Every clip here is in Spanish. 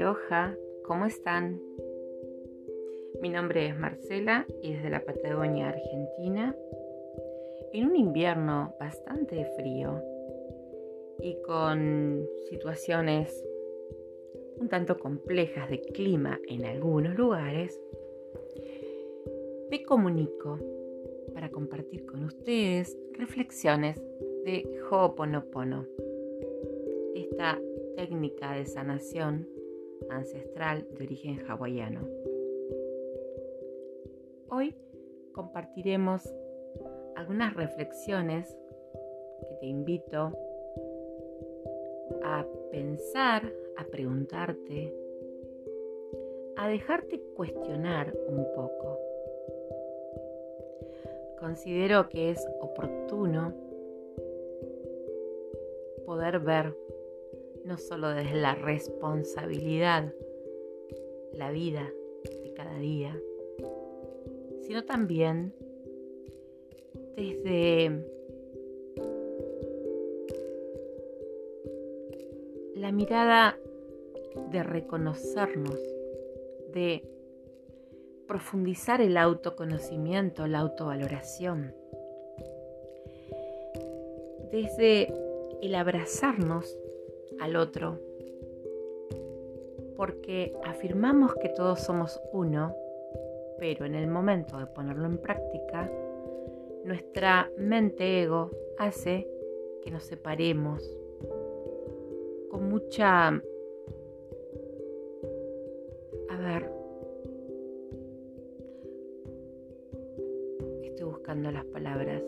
Aloha, ¿cómo están? Mi nombre es Marcela y desde la Patagonia, Argentina, en un invierno bastante frío y con situaciones un tanto complejas de clima en algunos lugares, me comunico para compartir con ustedes reflexiones de Ho'oponopono, esta técnica de sanación ancestral de origen hawaiano. Hoy compartiremos algunas reflexiones que te invito a pensar, a preguntarte, a dejarte cuestionar un poco. Considero que es oportuno poder ver no solo desde la responsabilidad, la vida de cada día, sino también desde la mirada de reconocernos, de profundizar el autoconocimiento, la autovaloración, desde el abrazarnos al otro, porque afirmamos que todos somos uno, pero en el momento de ponerlo en práctica, nuestra mente ego hace que nos separemos con mucha... A ver, estoy buscando las palabras,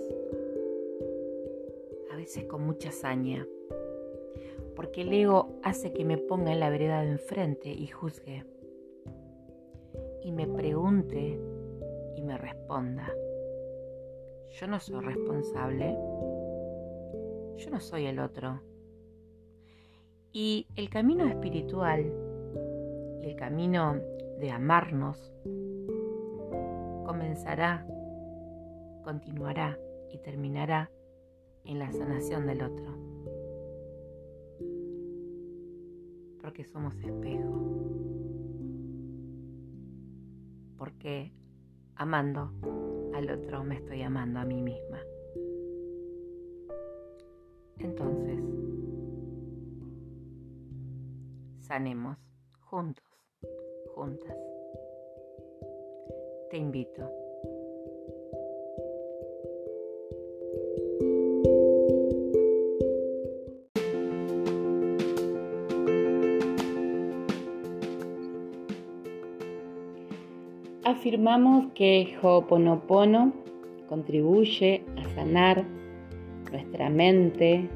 a veces con mucha hazaña porque el ego hace que me ponga en la vereda de enfrente y juzgue, y me pregunte y me responda. Yo no soy responsable, yo no soy el otro. Y el camino espiritual y el camino de amarnos comenzará, continuará y terminará en la sanación del otro. Porque somos espejo. Porque amando al otro me estoy amando a mí misma. Entonces, sanemos juntos, juntas. Te invito afirmamos que Ho'oponopono contribuye a sanar nuestra mente,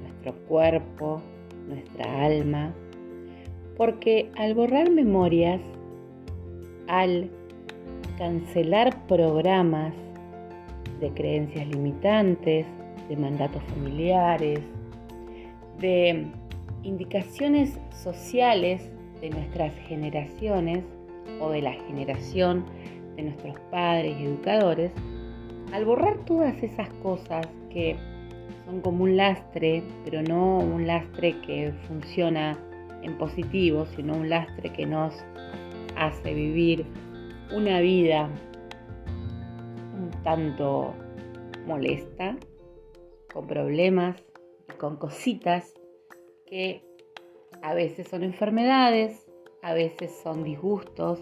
nuestro cuerpo, nuestra alma, porque al borrar memorias, al cancelar programas de creencias limitantes, de mandatos familiares, de indicaciones sociales de nuestras generaciones, o de la generación de nuestros padres y educadores, al borrar todas esas cosas que son como un lastre, pero no un lastre que funciona en positivo, sino un lastre que nos hace vivir una vida un tanto molesta, con problemas y con cositas que a veces son enfermedades, a veces son disgustos,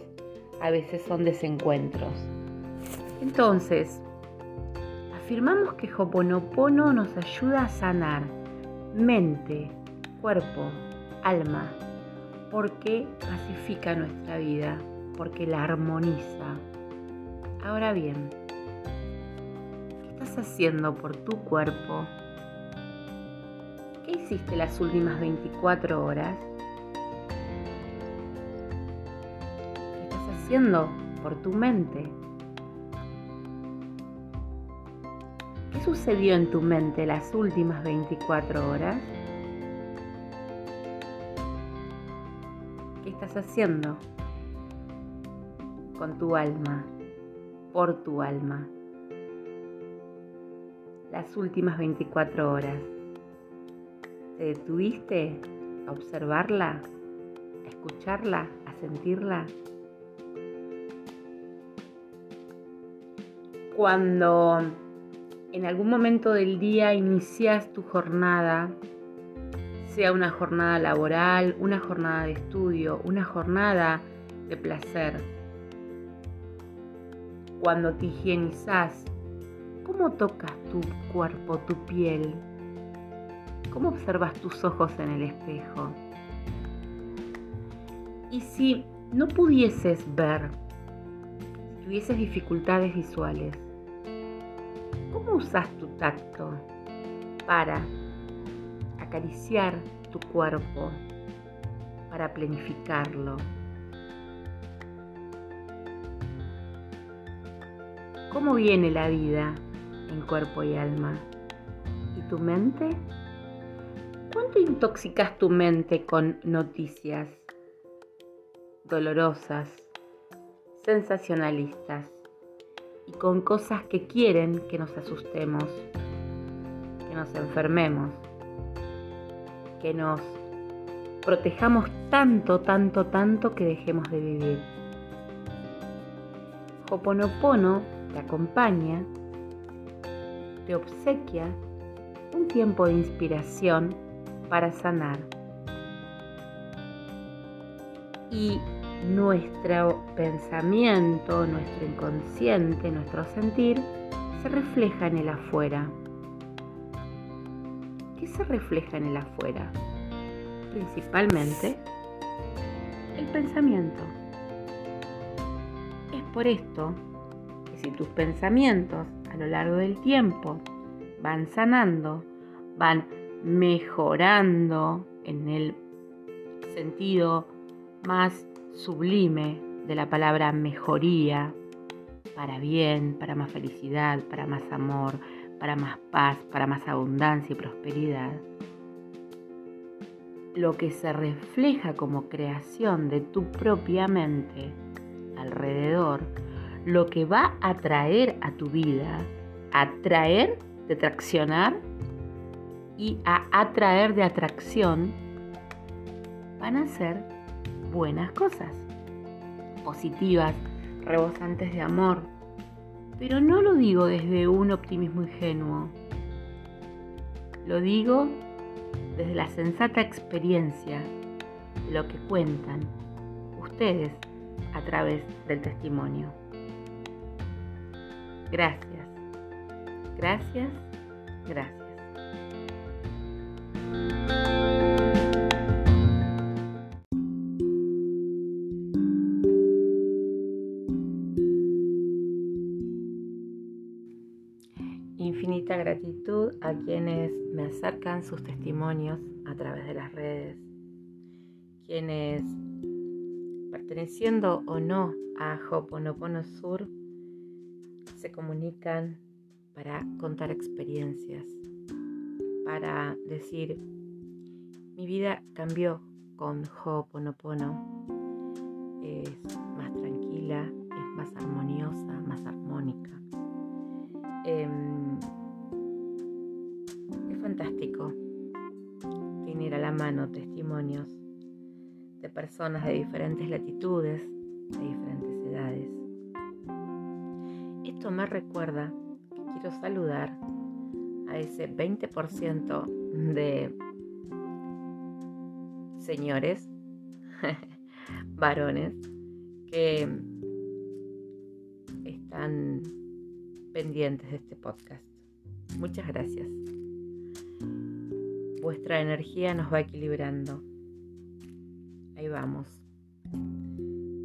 a veces son desencuentros. Entonces, afirmamos que Hoponopono nos ayuda a sanar mente, cuerpo, alma, porque pacifica nuestra vida, porque la armoniza. Ahora bien, ¿qué estás haciendo por tu cuerpo? ¿Qué hiciste las últimas 24 horas? Por tu mente? ¿Qué sucedió en tu mente las últimas 24 horas? ¿Qué estás haciendo con tu alma, por tu alma? Las últimas 24 horas. ¿Te detuviste a observarla? a escucharla, a sentirla? Cuando en algún momento del día inicias tu jornada, sea una jornada laboral, una jornada de estudio, una jornada de placer, cuando te higienizas, ¿cómo tocas tu cuerpo, tu piel? ¿Cómo observas tus ojos en el espejo? Y si no pudieses ver, si tuvieses dificultades visuales, ¿cómo usas tu tacto para acariciar tu cuerpo, para planificarlo? ¿Cómo viene la vida en cuerpo y alma? ¿Y tu mente? ¿Cuánto intoxicas tu mente con noticias dolorosas, sensacionalistas y con cosas que quieren que nos asustemos, que nos enfermemos, que nos protejamos tanto, tanto, tanto que dejemos de vivir? Hoponopono te acompaña, te obsequia un tiempo de inspiración para sanar. Y nuestro pensamiento, nuestro inconsciente, nuestro sentir se refleja en el afuera. ¿Qué se refleja en el afuera? Principalmente el pensamiento. Es por esto que si tus pensamientos a lo largo del tiempo van sanando, van mejorando en el sentido más sublime de la palabra mejoría, para bien, para más felicidad, para más amor, para más paz, para más abundancia y prosperidad. Lo que se refleja como creación de tu propia mente alrededor, lo que va a traer a tu vida, atraer, de traccionar y a atraer de atracción van a ser buenas cosas, positivas, rebosantes de amor. Pero no lo digo desde un optimismo ingenuo. Lo digo desde la sensata experiencia de lo que cuentan ustedes a través del testimonio. Gracias, gracias, gracias. Gratitud a quienes me acercan sus testimonios a través de las redes, quienes perteneciendo o no a Hoponopono Sur se comunican para contar experiencias, para decir, mi vida cambió con Ho'oponopono. Es más tranquila, es más armoniosa, más armónica. Em, fantástico tener a la mano testimonios de personas de diferentes latitudes, de diferentes edades. Esto me recuerda que quiero saludar a ese 20% de señores, varones, que están pendientes de este podcast. Muchas gracias. Vuestra energía nos va equilibrando. Ahí vamos.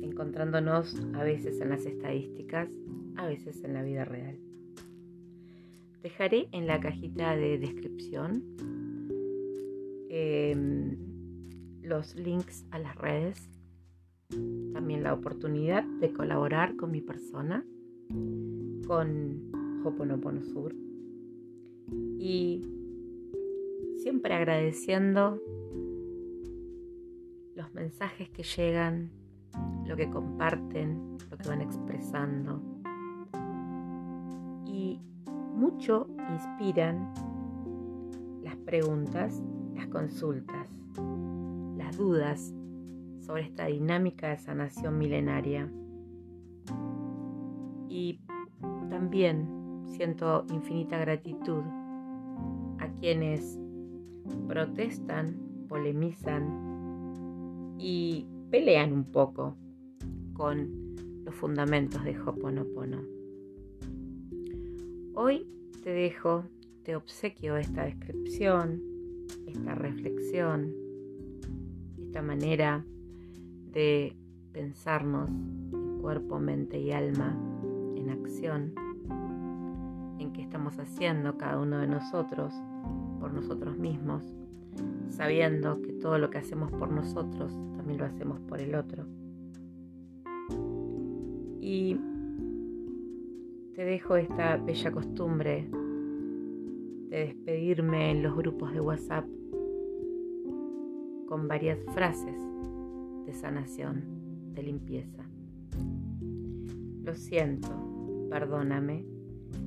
Encontrándonos a veces en las estadísticas, a veces en la vida real. Dejaré en la cajita de descripción em, los links a las redes, también la oportunidad de colaborar con mi persona, con Hoponopono Sur y siempre agradeciendo los mensajes que llegan, lo que comparten, lo que van expresando y mucho inspiran las preguntas, las consultas dudas sobre esta dinámica de sanación milenaria. Y también siento infinita gratitud a quienes protestan, polemizan y pelean un poco con los fundamentos de Hoponopono. Hoy te dejo, te obsequio esta descripción, esta reflexión, esta manera de pensarnos en cuerpo, mente y alma en acción, en qué estamos haciendo cada uno de nosotros por nosotros mismos, sabiendo que todo lo que hacemos por nosotros también lo hacemos por el otro. Y te dejo esta bella costumbre de despedirme en los grupos de WhatsApp con varias frases de sanación, de limpieza. Lo siento, perdóname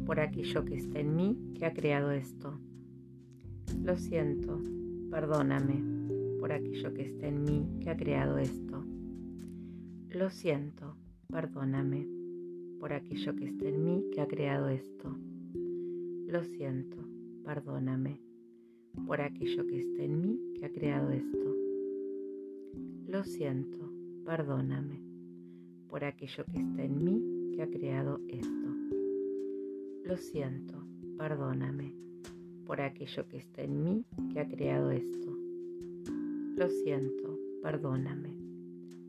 por aquello que está en mí que ha creado esto. Lo siento, perdóname por aquello que está en mí que ha creado esto. Lo siento, perdóname por aquello que está en mí que ha creado esto. Lo siento, perdóname por aquello que está en mí que ha creado esto. Lo siento, perdóname por aquello que está en mí que ha creado esto. Lo siento, perdóname por aquello que está en mí que ha creado esto. Lo siento, perdóname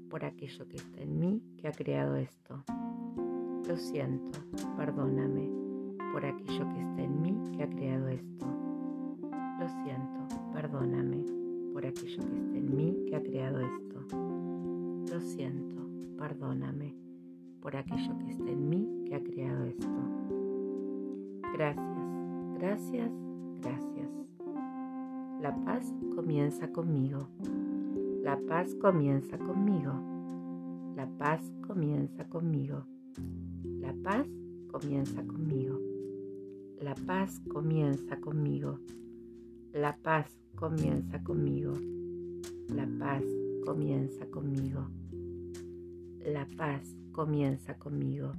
por aquello que está en mí que ha creado esto. Lo siento, perdóname por aquello que está en mí que ha creado esto. Lo siento, perdóname por aquello que está en mí que ha creado esto. Lo siento, perdóname por aquello que está en mí que ha creado esto. Gracias, gracias, gracias. La paz comienza conmigo. La paz comienza conmigo. La paz comienza conmigo. La paz comienza conmigo. La paz comienza conmigo. La paz comienza conmigo. La paz comienza conmigo. La paz comienza conmigo.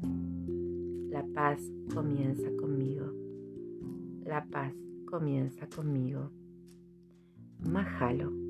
La paz comienza conmigo. La paz comienza conmigo. Mahalo.